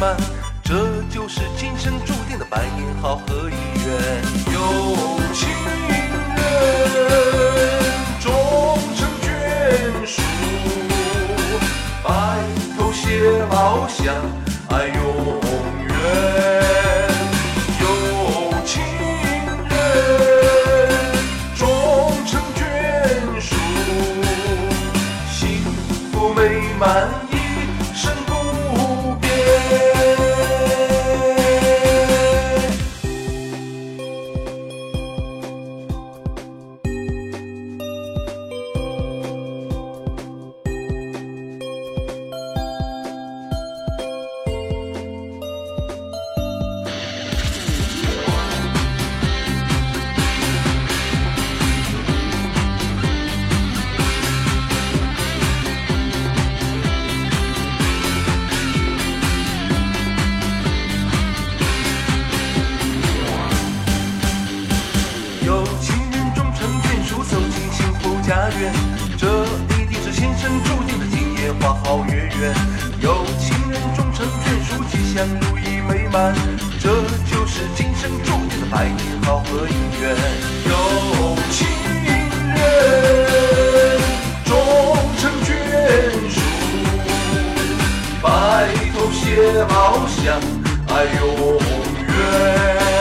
满，这就是今生注定的百年好合姻缘。有情人终成眷属，白头偕老乡，爱永远。有情人终成眷属，幸福美满生注定的今夜花好月圆。有情人终成眷属，吉祥如意美满。这就是今生注定的百年好合姻缘。有情人终成眷属，白头偕老相，爱永远。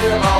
Yeah.